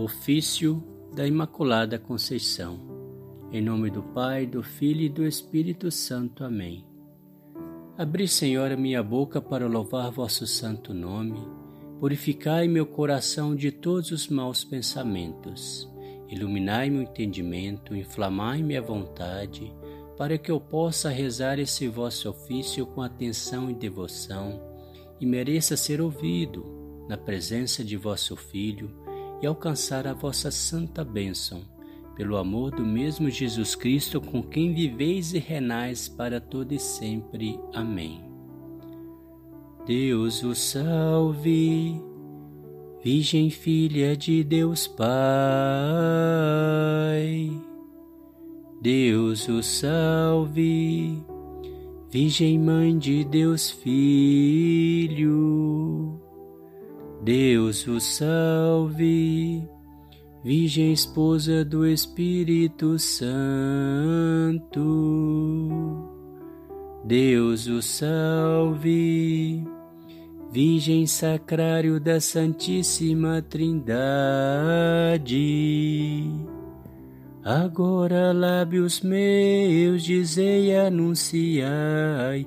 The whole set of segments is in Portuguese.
Ofício da Imaculada Conceição. Em nome do Pai, do Filho e do Espírito Santo. Amém. Abri, Senhor, a minha boca para louvar vosso santo nome. Purificai meu coração de todos os maus pensamentos. Iluminai meu entendimento, inflamai minha vontade, para que eu possa rezar esse vosso ofício com atenção e devoção e mereça ser ouvido na presença de vosso Filho e alcançar a vossa santa bênção, pelo amor do mesmo Jesus Cristo, com quem viveis e renais para todo e sempre. Amém. Deus o salve, Virgem Filha de Deus Pai. Deus o salve, Virgem Mãe de Deus Filho. Deus o salve, Virgem Esposa do Espírito Santo. Deus o salve, Virgem Sacrário da Santíssima Trindade. Agora, lábios meus, dizei anunciai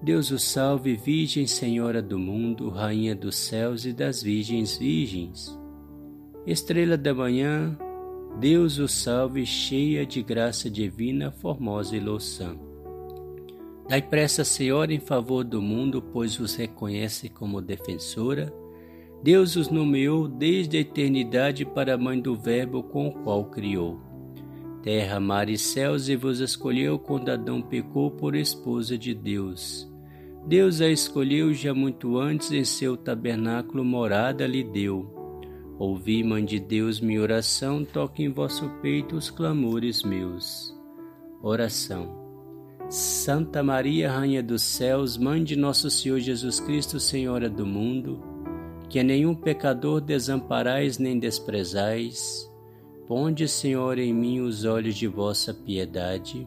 Deus o salve, Virgem Senhora do mundo, Rainha dos céus e das virgens virgens. Estrela da manhã, Deus o salve, cheia de graça divina, formosa e louçã. Dai pressa, Senhora, em favor do mundo, pois os reconhece como defensora. Deus os nomeou desde a eternidade para a mãe do Verbo com o qual criou terra, mar e céus, e vos escolheu quando Adão pecou por esposa de Deus. Deus a escolheu já muito antes, em seu tabernáculo morada lhe deu. Ouvi, Mãe de Deus, minha oração, toque em vosso peito os clamores meus. Oração. Santa Maria, Rainha dos céus, Mãe de nosso Senhor Jesus Cristo, Senhora do mundo, que a nenhum pecador desamparais nem desprezais, Ponde, Senhor, em mim os olhos de vossa piedade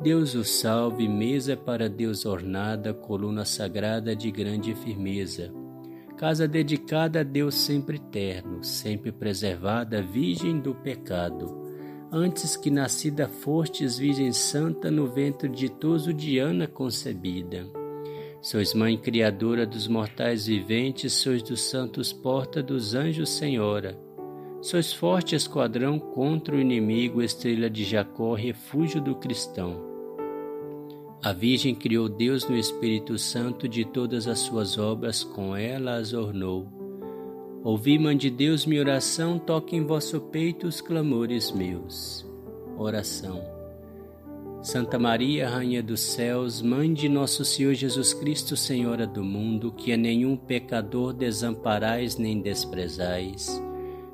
Deus o salve, mesa para Deus ornada, coluna sagrada de grande firmeza. Casa dedicada a Deus sempre eterno, sempre preservada, virgem do pecado. Antes que nascida fostes, Virgem Santa, no ventre ditoso de Ana concebida. Sois mãe criadora dos mortais viventes, sois dos santos porta dos anjos senhora. Sois forte esquadrão contra o inimigo, estrela de Jacó, refúgio do cristão. A Virgem criou Deus no Espírito Santo, de todas as suas obras com ela as ornou. Ouvi, Mãe de Deus, minha oração, toque em vosso peito os clamores meus. Oração. Santa Maria, Rainha dos Céus, Mãe de Nosso Senhor Jesus Cristo, Senhora do mundo, que a nenhum pecador desamparais nem desprezais.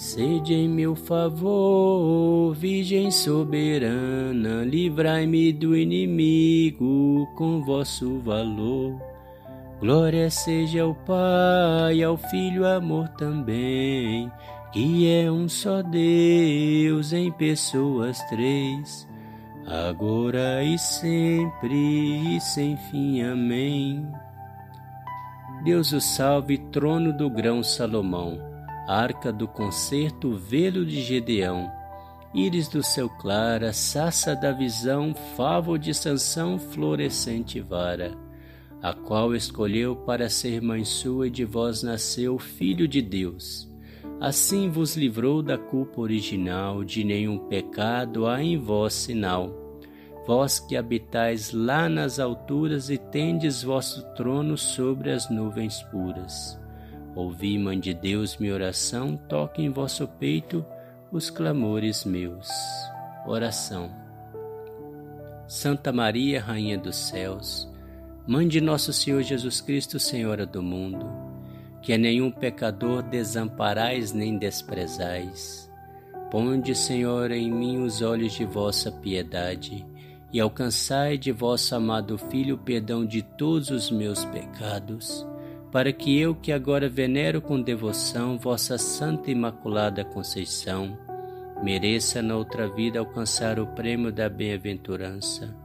Sede em meu favor, Virgem soberana, livrai-me do inimigo com vosso valor. Glória seja ao Pai, ao Filho, amor também, que é um só Deus em pessoas três, agora e sempre e sem fim. Amém. Deus o salve, trono do grão Salomão arca do concerto, velo de Gedeão, íris do céu clara, sassa da visão, favo de Sansão, florescente vara, a qual escolheu para ser mãe sua e de vós nasceu Filho de Deus. Assim vos livrou da culpa original, de nenhum pecado há em vós sinal. Vós que habitais lá nas alturas e tendes vosso trono sobre as nuvens puras. Ouvi, Mãe de Deus, minha oração, toque em vosso peito os clamores meus. Oração. Santa Maria, Rainha dos céus, Mãe de nosso Senhor Jesus Cristo, Senhora do mundo, que a nenhum pecador desamparais nem desprezais. Ponde, Senhor, em mim os olhos de vossa piedade e alcançai de vosso amado Filho o perdão de todos os meus pecados para que eu, que agora venero com devoção vossa Santa Imaculada Conceição, mereça na outra vida alcançar o prêmio da bem-aventurança,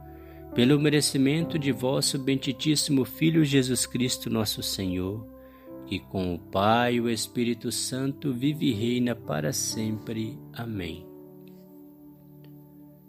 pelo merecimento de vosso benditíssimo Filho Jesus Cristo, nosso Senhor, que com o Pai e o Espírito Santo vive e reina para sempre. Amém.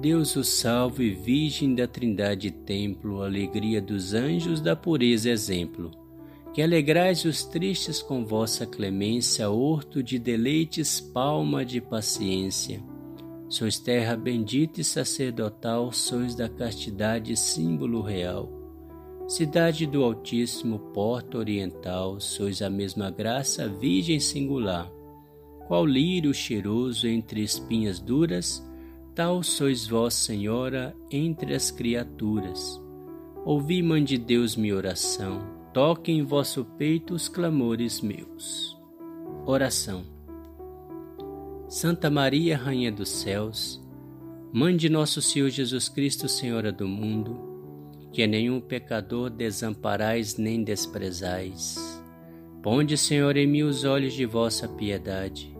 Deus o salve, Virgem da Trindade Templo, alegria dos anjos da pureza exemplo. Que alegrais os tristes com vossa clemência, horto de deleites, palma de paciência. Sois terra bendita e sacerdotal, sois da castidade símbolo real. Cidade do Altíssimo, porta oriental, sois a mesma graça, virgem singular. Qual lírio cheiroso entre espinhas duras, Tal sois vós, Senhora, entre as criaturas. Ouvi, Mãe de Deus, minha oração, toque em vosso peito os clamores meus. Oração. Santa Maria, Rainha dos céus, Mãe de nosso Senhor Jesus Cristo, Senhora do mundo, que a nenhum pecador desamparais nem desprezais. Ponde, Senhor, em mim os olhos de vossa piedade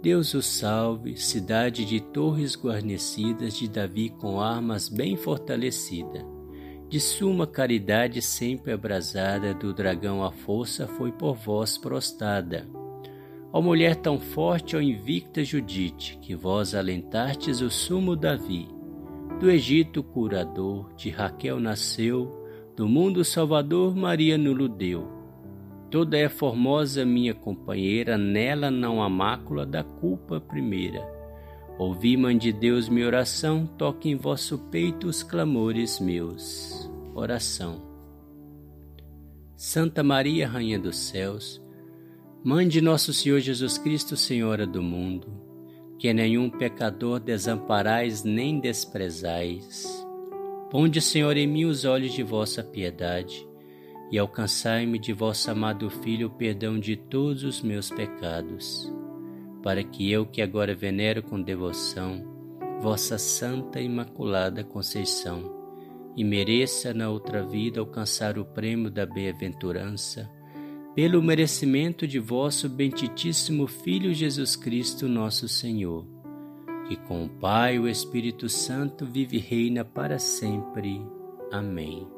Deus o salve, cidade de torres guarnecidas de Davi com armas bem fortalecida. De suma caridade sempre abrasada, do dragão a força foi por vós prostada. Ó mulher tão forte, ó invicta Judite, que vós alentastes o sumo Davi. Do Egito curador, de Raquel nasceu, do mundo salvador Maria nulo deu Toda é formosa minha companheira, nela não há mácula da culpa primeira. Ouvi, Mãe de Deus, minha oração, toque em vosso peito os clamores meus. Oração. Santa Maria, Rainha dos Céus, Mãe de nosso Senhor Jesus Cristo, Senhora do mundo, que nenhum pecador desamparais nem desprezais. Ponde, Senhor, em mim os olhos de vossa piedade e alcançai-me de vosso amado Filho o perdão de todos os meus pecados, para que eu, que agora venero com devoção vossa Santa Imaculada Conceição, e mereça na outra vida alcançar o prêmio da bem-aventurança, pelo merecimento de vosso benditíssimo Filho Jesus Cristo, nosso Senhor, que com o Pai e o Espírito Santo vive e reina para sempre. Amém.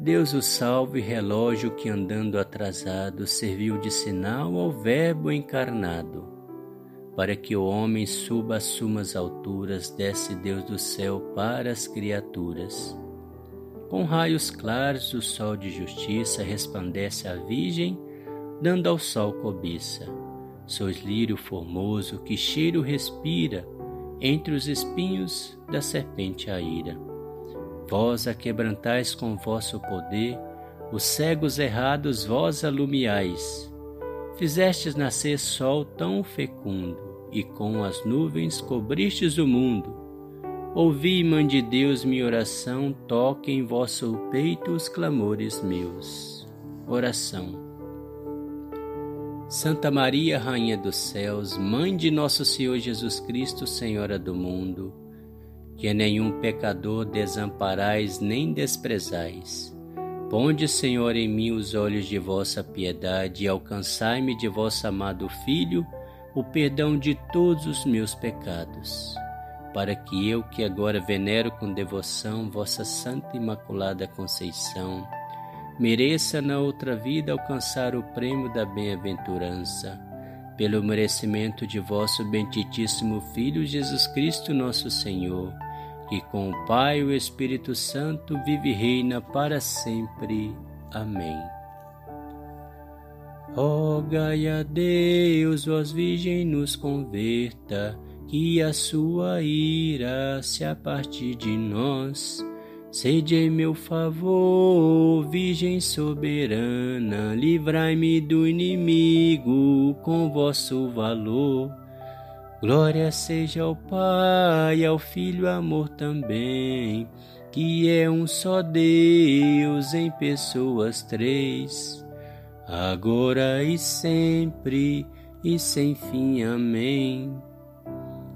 Deus o salve, relógio que andando atrasado serviu de sinal ao Verbo encarnado. Para que o homem suba às sumas alturas, desce Deus do céu para as criaturas. Com raios claros o sol de justiça resplandece a Virgem, dando ao sol cobiça. Sois lírio formoso que cheiro respira entre os espinhos da serpente a ira Vós a quebrantais com vosso poder, os cegos errados vós alumiais. Fizestes nascer sol tão fecundo, e com as nuvens cobristes o mundo. Ouvi, Mãe de Deus, minha oração, toque em vosso peito os clamores meus. Oração. Santa Maria, Rainha dos céus, Mãe de nosso Senhor Jesus Cristo, Senhora do mundo, que nenhum pecador desamparais nem desprezais. Ponde, Senhor, em mim os olhos de vossa piedade e alcançai-me de vosso amado Filho o perdão de todos os meus pecados, para que eu, que agora venero com devoção vossa Santa Imaculada Conceição, mereça na outra vida alcançar o prêmio da bem-aventurança, pelo merecimento de vosso benditíssimo Filho Jesus Cristo, nosso Senhor que com o Pai e o Espírito Santo vive e reina para sempre. Amém. Rogai a Deus, vós Virgem, nos converta, que a sua ira se aparte de nós. Sede em meu favor, Virgem soberana, livrai-me do inimigo com vosso valor. Glória seja ao Pai, ao Filho, amor também, que é um só Deus em pessoas três, agora e sempre e sem fim. Amém.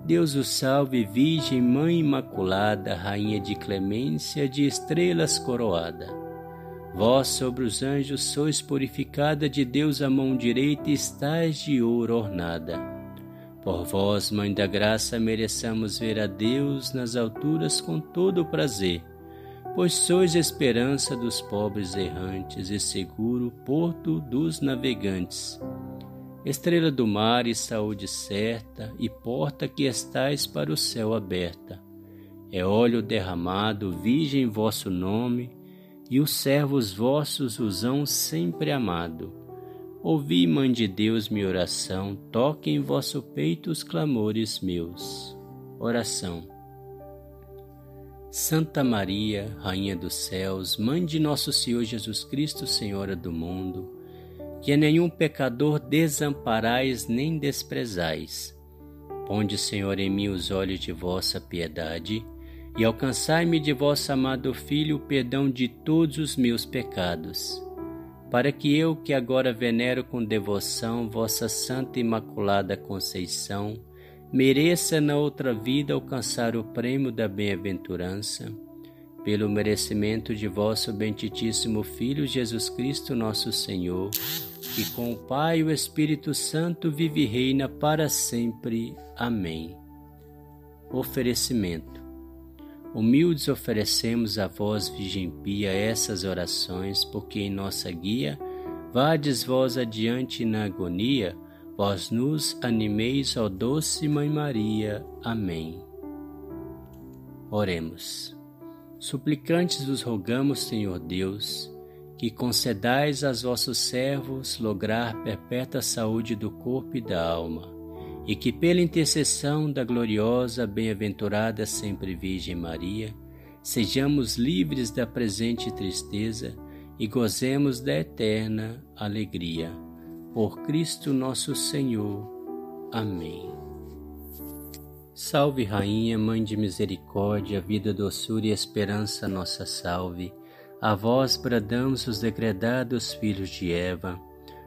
Deus o salve, Virgem Mãe Imaculada, Rainha de clemência, de estrelas coroada. Vós sobre os anjos sois purificada de Deus a mão direita e estais de ouro ornada. Por vós, Mãe da Graça, mereçamos ver a Deus nas alturas com todo o prazer, pois sois esperança dos pobres errantes e seguro porto dos navegantes. Estrela do mar e saúde certa, e porta que estais para o céu aberta. É óleo derramado, virgem vosso nome, e os servos vossos os hão sempre amado Ouvi, Mãe de Deus, minha oração, toque em vosso peito os clamores meus. Oração. Santa Maria, Rainha dos céus, Mãe de nosso Senhor Jesus Cristo, Senhora do mundo, que a nenhum pecador desamparais nem desprezais. Ponde, Senhor, em mim os olhos de vossa piedade e alcançai-me de vosso amado Filho o perdão de todos os meus pecados para que eu, que agora venero com devoção vossa Santa Imaculada Conceição, mereça na outra vida alcançar o prêmio da bem-aventurança, pelo merecimento de vosso benditíssimo Filho Jesus Cristo, nosso Senhor, que com o Pai e o Espírito Santo vive e reina para sempre. Amém. Oferecimento Humildes oferecemos a vós, Virgem Pia, essas orações, porque em nossa guia, vades vós adiante na agonia, vós nos animeis, ó doce Mãe Maria. Amém. Oremos. Suplicantes vos rogamos, Senhor Deus, que concedais aos vossos servos lograr perpétua saúde do corpo e da alma, e que pela intercessão da gloriosa, bem-aventurada sempre Virgem Maria, sejamos livres da presente tristeza e gozemos da eterna alegria. Por Cristo nosso Senhor. Amém. Salve, Rainha, Mãe de Misericórdia, vida, doçura e esperança, nossa salve. A vós bradamos os degredados filhos de Eva,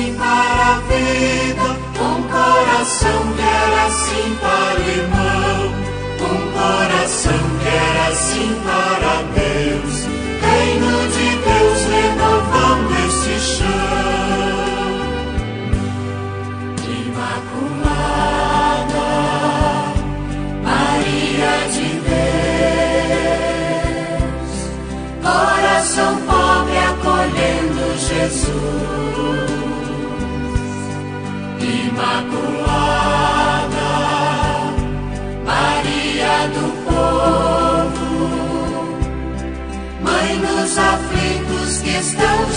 Assim aflitos que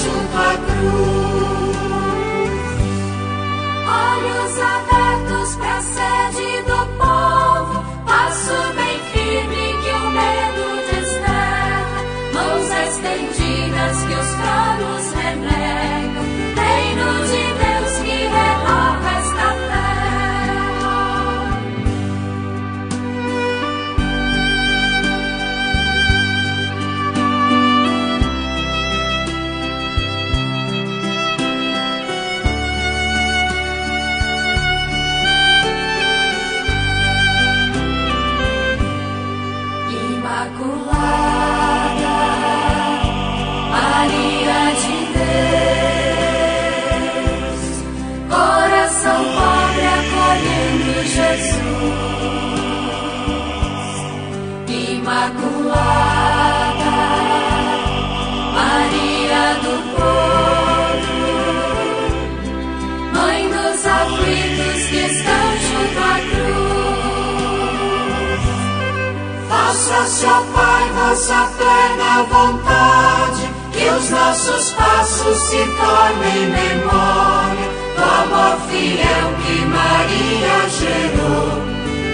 Faça, ó Pai, vossa plena vontade, que os nossos passos se tornem memória do amor fiel que Maria gerou.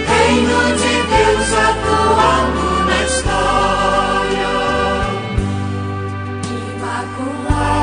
Reino de Deus atuando na história. Imaculado.